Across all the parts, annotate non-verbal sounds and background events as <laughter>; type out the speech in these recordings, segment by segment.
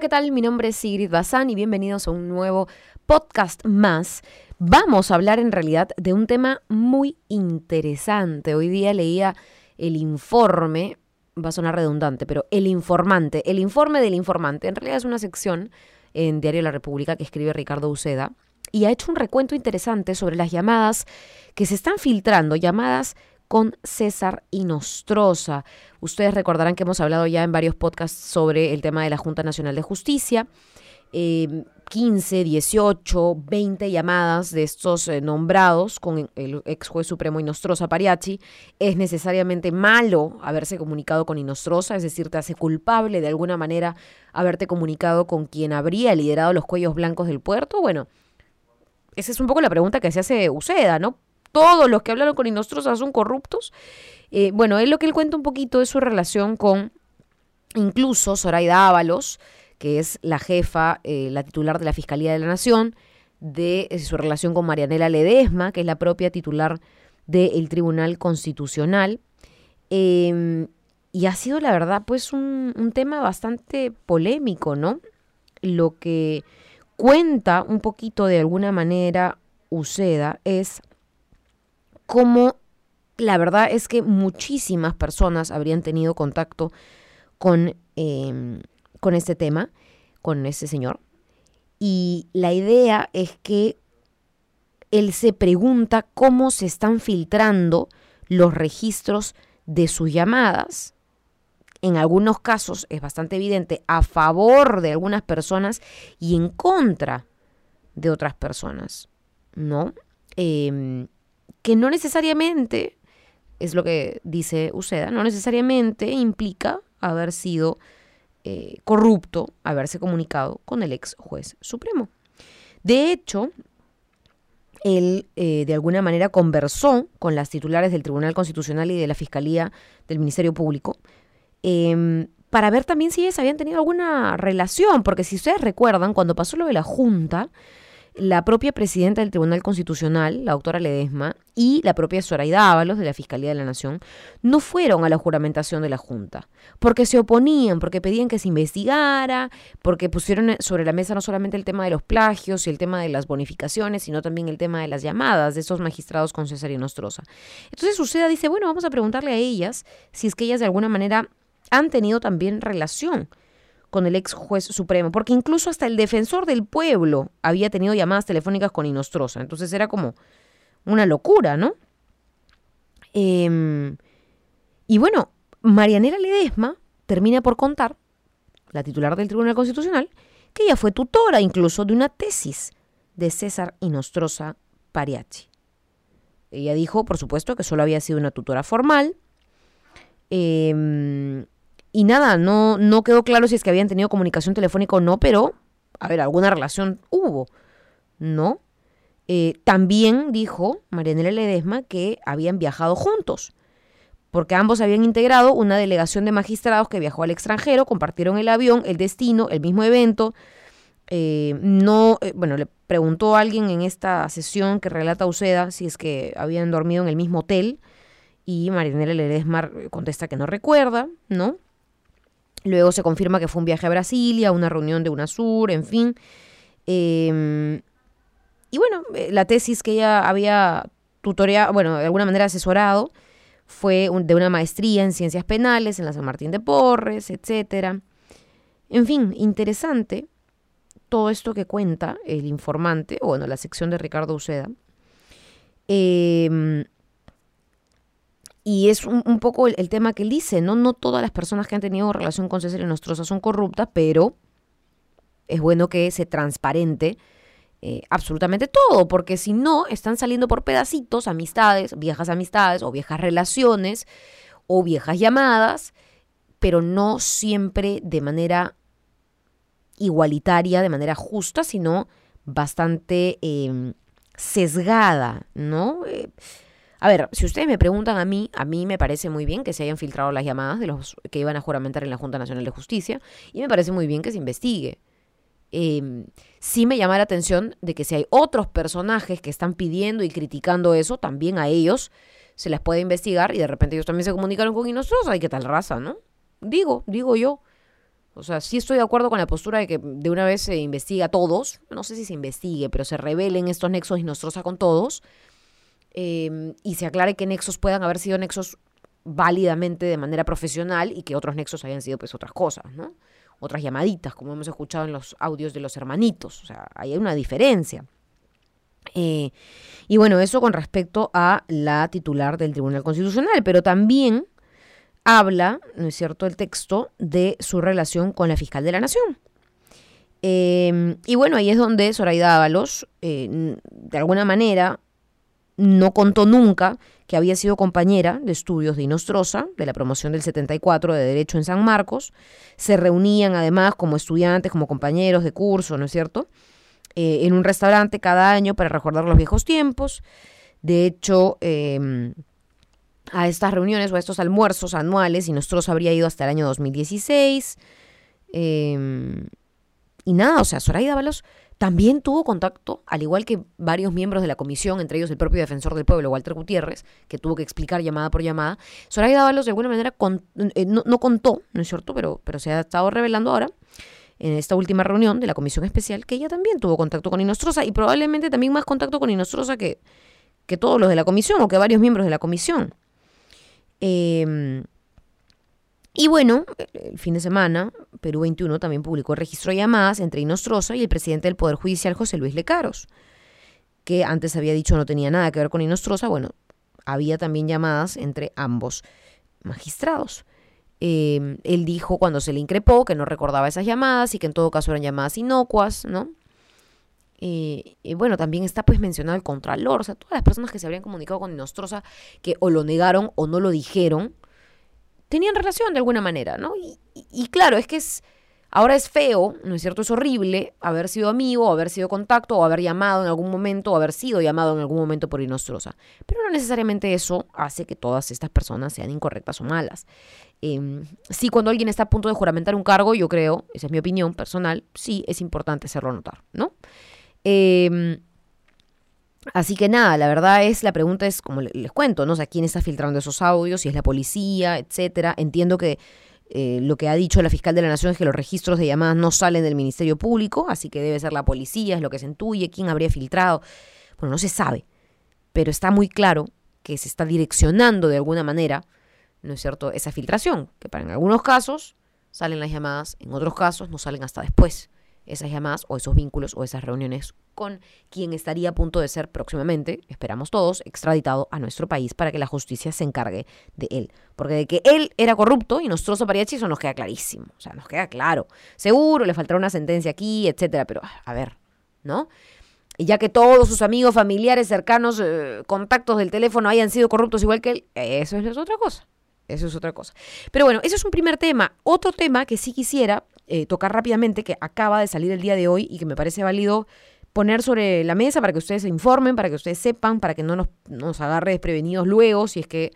¿qué tal? Mi nombre es Sigrid Bazán y bienvenidos a un nuevo podcast más. Vamos a hablar en realidad de un tema muy interesante. Hoy día leía el informe, va a sonar redundante, pero el informante, el informe del informante, en realidad es una sección en Diario La República que escribe Ricardo Uceda y ha hecho un recuento interesante sobre las llamadas que se están filtrando, llamadas con César Inostroza. Ustedes recordarán que hemos hablado ya en varios podcasts sobre el tema de la Junta Nacional de Justicia. 15, 18, 20 llamadas de estos eh, nombrados con el ex juez supremo Inostroza Pariachi. Es necesariamente malo haberse comunicado con Inostroza, es decir, te hace culpable de alguna manera haberte comunicado con quien habría liderado los cuellos blancos del puerto. Bueno, esa es un poco la pregunta que se hace Uceda, ¿no? Todos los que hablaron con Inostroza son corruptos. Eh, bueno, él lo que él cuenta un poquito es su relación con incluso Zoraida Ábalos, que es la jefa, eh, la titular de la Fiscalía de la Nación, de eh, su relación con Marianela Ledesma, que es la propia titular del Tribunal Constitucional. Em, y ha sido, la verdad, pues un, un tema bastante polémico, ¿no? Lo que cuenta un poquito de alguna manera Uceda es como la verdad es que muchísimas personas habrían tenido contacto con, em, con este tema, con este señor. Y la idea es que él se pregunta cómo se están filtrando los registros de sus llamadas. En algunos casos es bastante evidente a favor de algunas personas y en contra de otras personas, ¿no? Eh, que no necesariamente, es lo que dice Uceda, no necesariamente implica haber sido eh, corrupto, haberse comunicado con el ex juez supremo. De hecho, él eh, de alguna manera conversó con las titulares del Tribunal Constitucional y de la Fiscalía del Ministerio Público em, para ver también si ellas habían tenido alguna relación, porque si ustedes recuerdan, cuando pasó lo de la Junta, la propia presidenta del Tribunal Constitucional, la doctora Ledesma, y la propia Zoraida Ábalos de la Fiscalía de la Nación no fueron a la juramentación de la Junta, porque se oponían, porque pedían que se investigara, porque pusieron sobre la mesa no solamente el tema de los plagios y el tema de las bonificaciones, sino también el tema de las llamadas de esos magistrados con César y Nostroza. Entonces Uceda dice, bueno, vamos a preguntarle a ellas si es que ellas de alguna manera han tenido también relación con el ex juez supremo, porque incluso hasta el defensor del pueblo había tenido llamadas telefónicas con Inostroza. Entonces era como una locura, ¿no? Em, y bueno, Marianela Ledesma termina por contar, la titular del Tribunal Constitucional, que ella fue tutora incluso de una tesis de César Inostroza Pariachi. Ella dijo, por supuesto, que solo había sido una tutora formal. Eh, y nada, no, no quedó claro si es que habían tenido comunicación telefónica o no, pero, a ver, alguna relación hubo, ¿no? Eh, también dijo Marianela Ledesma que habían viajado juntos, porque ambos habían integrado una delegación de magistrados que viajó al extranjero, compartieron el avión, el destino, el mismo evento. Eh, no, eh, bueno, le preguntó a alguien en esta sesión que relata Uceda si es que habían dormido en el mismo hotel y Marianela Ledesma contesta que no recuerda, ¿no? Luego se confirma que fue un viaje a Brasilia, una reunión de UNASUR, en fin. Em, y bueno, eh, la tesis que ella había tutoreado, bueno, de alguna manera asesorado, fue de una maestría en ciencias penales en la San Martín de Porres, etc. En fin, interesante todo esto que cuenta el informante, o bueno, la sección de Ricardo Uceda. Eh, y es un, poco el, tema que él dice, ¿no? No todas las personas que han tenido relación con César y Nostroza son corruptas, pero es bueno que se transparente eh, absolutamente todo, porque si no, están saliendo por pedacitos amistades, viejas amistades o viejas relaciones o viejas llamadas, pero no siempre de manera igualitaria, de manera justa, sino bastante em, sesgada, ¿no? Eh, a ver, si ustedes me preguntan a mí, a mí me parece muy bien que se hayan filtrado las llamadas de los que iban a juramentar en la Junta Nacional de Justicia y me parece muy bien que se investigue. Em, sí me llama la atención de que si hay otros personajes que están pidiendo y criticando eso, también a ellos se les puede investigar y de repente ellos también se comunicaron con hay que tal raza, ¿no? Digo, digo yo. O sea, sí estoy de acuerdo con la postura de que de una vez se investiga a todos, no sé si se investigue, pero se revelen estos nexos y con todos, eh, y se aclare que nexos puedan haber sido nexos válidamente de manera profesional y que otros nexos hayan sido pues otras cosas, ¿no? Otras llamaditas, como hemos escuchado en los audios de los hermanitos. O sea, ahí hay una diferencia. Eh, y bueno, eso con respecto a la titular del Tribunal Constitucional, pero también habla, ¿no es cierto?, el texto de su relación con la fiscal de la Nación. Eh, y bueno, ahí es donde Zoraida Ábalos, eh, de alguna manera, no contó nunca que había sido compañera de estudios de Inostrosa, de la promoción del 74 de Derecho en San Marcos. Se reunían además como estudiantes, como compañeros de curso, ¿no es cierto? Eh, en un restaurante cada año para recordar los viejos tiempos. De hecho, em, a estas reuniones o a estos almuerzos anuales, Inostrosa habría ido hasta el año 2016. Em, y nada, o sea, Zoraida Ábalos también tuvo contacto, al igual que varios miembros de la comisión, entre ellos el propio defensor del pueblo, Walter Gutiérrez, que tuvo que explicar llamada por llamada. Soraya Dávalos de alguna manera eh, no, contó, ¿no es cierto? Pero, pero se ha estado revelando ahora, en esta última reunión de la comisión especial, que ella también tuvo contacto con Inostrosa y probablemente también más contacto con Inostrosa que, que todos los de la comisión o que varios miembros de la comisión. Eh, y bueno, el fin de semana, Perú 21 también publicó el registro de llamadas entre Inostrosa y el presidente del Poder Judicial, José Luis Lecaros, que antes había dicho no tenía nada que ver con Inostrosa. Bueno, había también llamadas entre ambos magistrados. Em, él dijo cuando se le increpó que no recordaba esas llamadas y que en todo caso eran llamadas inocuas, ¿no? y bueno, también está pues mencionado el Contralor, o sea, todas las personas que se habrían comunicado con Inostrosa que o lo negaron o no lo dijeron, tenían relación de alguna manera, ¿no? Y, claro, es que es, ahora es feo, ¿no es cierto? Es horrible haber sido amigo, haber sido contacto, o haber llamado en algún momento, o haber sido llamado en algún momento por Inostrosa. Pero no necesariamente eso hace que todas estas personas sean incorrectas o malas. Eh, sí, cuando alguien está a punto de juramentar un cargo, yo creo, esa es mi opinión personal, sí es importante hacerlo notar, ¿no? Eh, Así que nada, la verdad es, la pregunta es, como les cuento, ¿no? O sea, ¿quién está filtrando esos audios? Si es la policía, etcétera. Entiendo que eh, lo que ha dicho la fiscal de la Nación es que los registros de llamadas no salen del Ministerio Público, así que debe ser la policía, es lo que se intuye, quién habría filtrado. Bueno, no se sabe, pero está muy claro que se está direccionando de alguna manera, ¿no es cierto?, esa filtración, que para en algunos casos salen las llamadas, en otros casos no salen hasta después esas llamadas o esos vínculos o esas reuniones con quien estaría a punto de ser próximamente, esperamos todos, extraditado a nuestro país para que la justicia se encargue de él. Porque de que él era corrupto y nos a Pariachi, eso nos queda clarísimo. O sea, nos queda claro. Seguro le faltará una sentencia aquí, etcétera, pero a ver, ¿no? Y ya que todos sus amigos, familiares, cercanos, eh, contactos del teléfono hayan sido corruptos igual que él, eso es otra cosa. Eso es otra cosa. Pero bueno, ese es un primer tema. Otro tema que sí quisiera eh, tocar rápidamente, que acaba de salir el día de hoy y que me parece válido poner sobre la mesa para que ustedes se informen, para que ustedes sepan, para que no nos, nos agarre desprevenidos luego si es que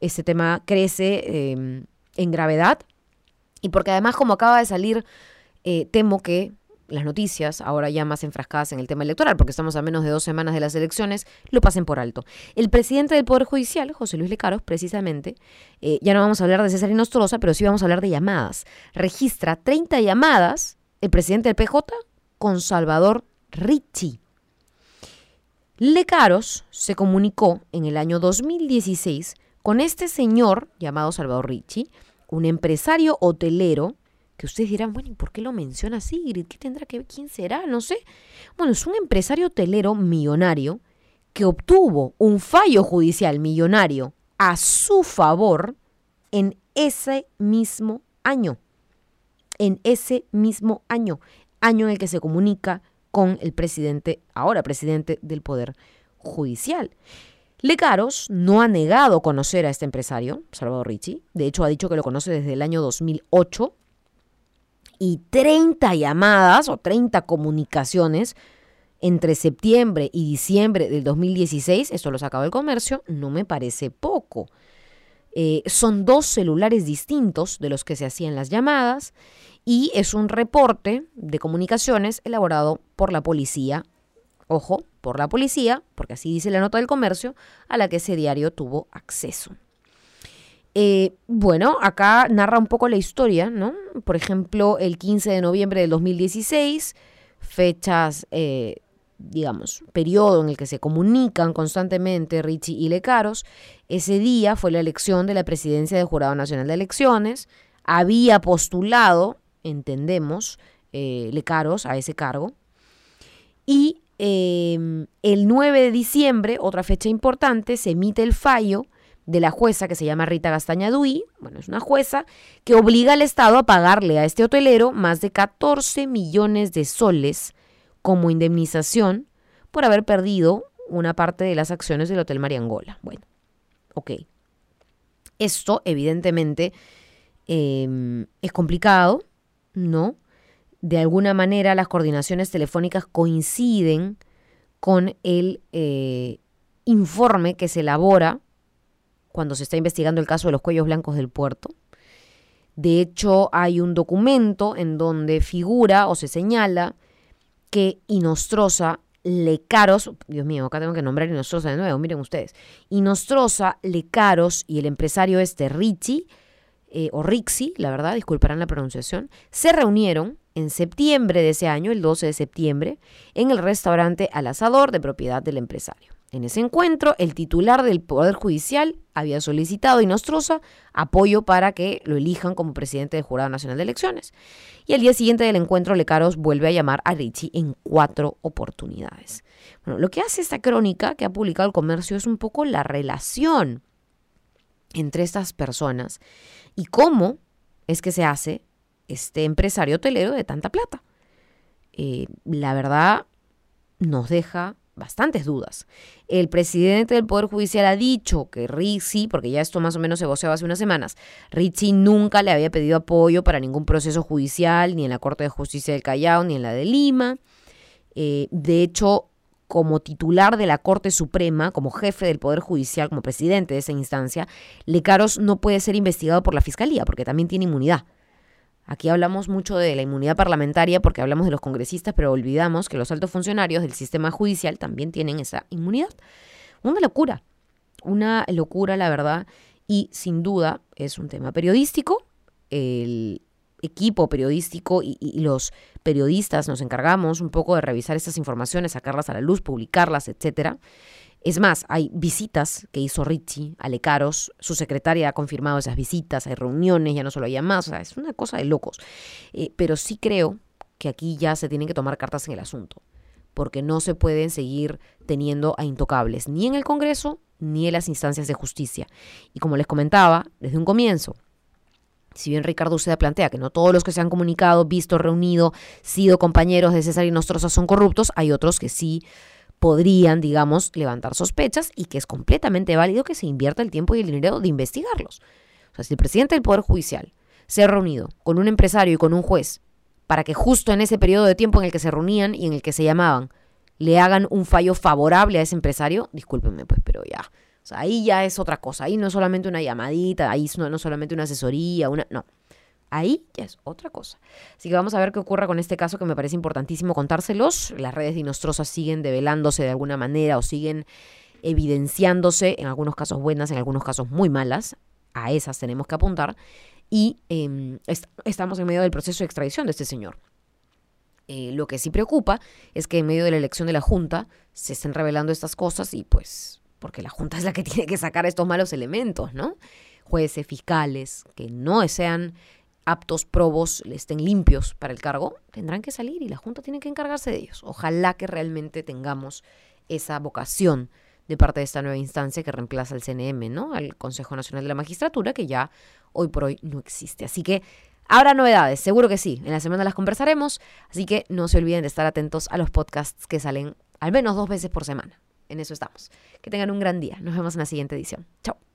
este tema crece em, en gravedad. Y porque además, como acaba de salir, eh, temo que las noticias, ahora ya más enfrascadas en el tema electoral, porque estamos a menos de dos semanas de las elecciones, lo pasen por alto. El presidente del Poder Judicial, José Luis Lecaros, precisamente, eh, ya no vamos a hablar de César Inostroza, pero sí vamos a hablar de llamadas. Registra 30 llamadas el presidente del PJ con Salvador Ricci. Lecaros se comunicó en el año 2016 con este señor llamado Salvador Ricci, un empresario hotelero que ustedes dirán, bueno, ¿y por qué lo menciona Sigrid? ¿Qué tendrá que ver? ¿Quién será? No sé. Bueno, es un empresario hotelero millonario que obtuvo un fallo judicial millonario a su favor en ese mismo año. En ese mismo año. Año en el que se comunica con el presidente, ahora presidente del Poder Judicial. Lecaros no ha negado conocer a este empresario, Salvador Ricci. De hecho, ha dicho que lo conoce desde el año 2008 y 30 llamadas o 30 comunicaciones entre septiembre y diciembre del 2016, esto lo sacaba el comercio, no me parece poco. Eh, son dos celulares distintos de los que se hacían las llamadas y es un reporte de comunicaciones elaborado por la policía, ojo, por la policía, porque así dice la nota del comercio, a la que ese diario tuvo acceso. Eh, bueno, acá narra un poco la historia, ¿no? Por ejemplo, el 15 de noviembre del 2016, fechas, eh, digamos, periodo en el que se comunican constantemente Richie y Lecaros. Ese día fue la elección de la presidencia del Jurado Nacional de Elecciones. Había postulado, entendemos, eh, Lecaros a ese cargo. Y el 9 de diciembre, otra fecha importante, se emite el fallo de la jueza que se llama Rita Gastaña Duy, bueno, es una jueza que obliga al Estado a pagarle a este hotelero más de 14 millones de soles como indemnización por haber perdido una parte de las acciones del Hotel Mariangola. Bueno, ok. Esto, evidentemente, em, es complicado, ¿no? De alguna manera las coordinaciones telefónicas coinciden con el eh, informe que se elabora cuando se está investigando el caso de los cuellos blancos del puerto. De hecho, hay un documento en donde figura o se señala que Inostrosa Lecaros, Dios mío, acá tengo que nombrar Inostrosa de nuevo, miren ustedes, Inostrosa, Lecaros y el empresario este Richie, eh, o Rixi, la verdad, disculparán la pronunciación, se reunieron en septiembre de ese año, el 12 de septiembre, en el restaurante Al Asador de propiedad del empresario. En ese encuentro, el titular del Poder Judicial había solicitado a Inostroza apoyo para que lo elijan como presidente del Jurado Nacional de Elecciones. Y al día siguiente del encuentro, Lecaros vuelve a llamar a Richie en cuatro oportunidades. Bueno, lo que hace esta crónica que ha publicado el comercio es un poco la relación entre estas personas y cómo es que se hace este empresario hotelero de tanta plata. Eh, la verdad nos deja bastantes dudas. El presidente del Poder Judicial ha dicho que Rizzi, porque ya esto más o menos se voceaba hace unas semanas, Rizzi nunca le había pedido apoyo para ningún proceso judicial, ni en la Corte de Justicia del Callao, ni en la de Lima. Eh, de hecho, como titular de la Corte Suprema, como jefe del Poder Judicial, como presidente de esa instancia, Lecaros no puede ser investigado por la Fiscalía, porque también tiene inmunidad. Aquí hablamos mucho de la inmunidad parlamentaria porque hablamos de los congresistas, pero olvidamos que los altos funcionarios del sistema judicial también tienen esa inmunidad. Una locura, una locura, la verdad, y sin duda es un tema periodístico. El equipo periodístico y, los periodistas nos encargamos un poco de revisar estas informaciones, sacarlas a la luz, publicarlas, etcétera. Es más, hay visitas que hizo Richie a Lecaros, su secretaria ha confirmado esas visitas, hay reuniones, ya no solo hay más, o sea, es una cosa de locos. Eh, pero sí creo que aquí ya se tienen que tomar cartas en el asunto, porque no se pueden seguir teniendo a intocables, ni en el Congreso, ni en las instancias de justicia. Y como les comentaba desde un comienzo, si bien Ricardo Uceda plantea que no todos los que se han comunicado, visto, reunido, sido compañeros de César y Nostroza son corruptos, hay otros que sí podrían, digamos, levantar sospechas y que es completamente válido que se invierta el tiempo y el dinero de investigarlos. O sea, si el presidente del Poder Judicial se ha reunido con un empresario y con un juez para que justo en ese periodo de tiempo en el que se reunían y en el que se llamaban, le hagan un fallo favorable a ese empresario, discúlpenme, pues, pero ya. O sea, ahí ya es otra cosa. Ahí no es solamente una llamadita, ahí no, no solamente una asesoría, una. No. Ahí ya es otra cosa. Así que vamos a ver qué ocurre con este caso que me parece importantísimo contárselos. Las redes dinostrosas siguen develándose de alguna manera o siguen evidenciándose, en algunos casos buenas, en algunos casos muy malas. A esas tenemos que apuntar. Y est estamos en medio del proceso de extradición de este señor. Eh, lo que sí preocupa es que en medio de la elección de la Junta se estén revelando estas cosas y pues, porque la Junta <laughs> es la que tiene que sacar estos malos elementos, ¿no? Jueces, fiscales, que no sean aptos, probos, estén limpios para el cargo, tendrán que salir y la Junta tiene que encargarse de ellos. Ojalá que realmente tengamos esa vocación de parte de esta nueva instancia que reemplaza al CNM, ¿no? Al Consejo Nacional de la Magistratura, que ya hoy por hoy no existe. Así que habrá novedades, seguro que sí. En la semana las conversaremos, así que no se olviden de estar atentos a los podcasts que salen al menos dos veces por semana. En eso estamos. Que tengan un gran día. Nos vemos en la siguiente edición. Chao.